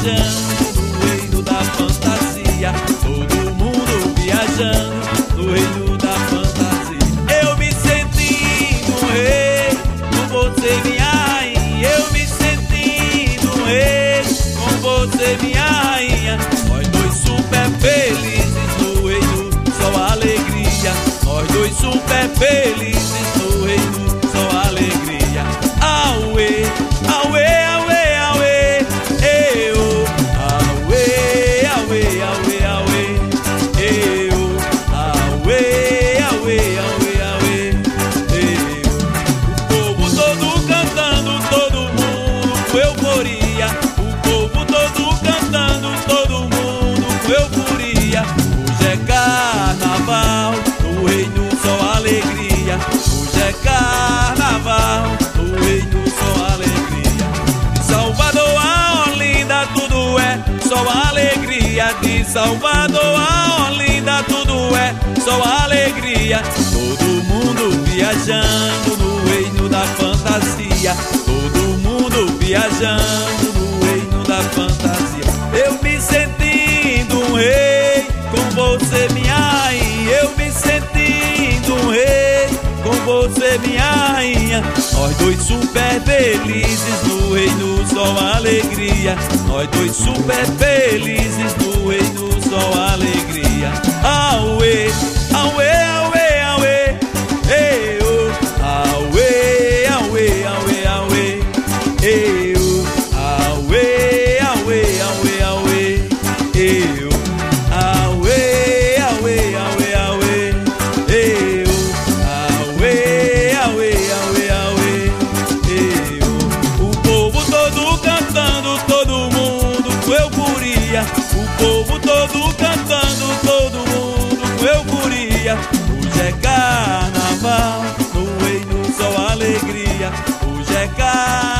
viajando no reino da fantasia. Todo mundo viajando no reino da fantasia. Eu me sentindo um rei, com você minha rainha. Eu me sentindo um rei, com você minha rainha. Nós dois super felizes Salvador a Olinda, tudo é só alegria. Todo mundo viajando no reino da fantasia. Todo mundo viajando no reino da fantasia. Eu me sentindo um rei com você, minha rainha. Eu me sentindo um rei com você, minha rainha. Nós dois super felizes no só alegria. Nós dois super felizes no reino só euforia. O povo todo cantando, todo mundo com euforia. Hoje é carnaval, no reino só alegria. Hoje é carnaval.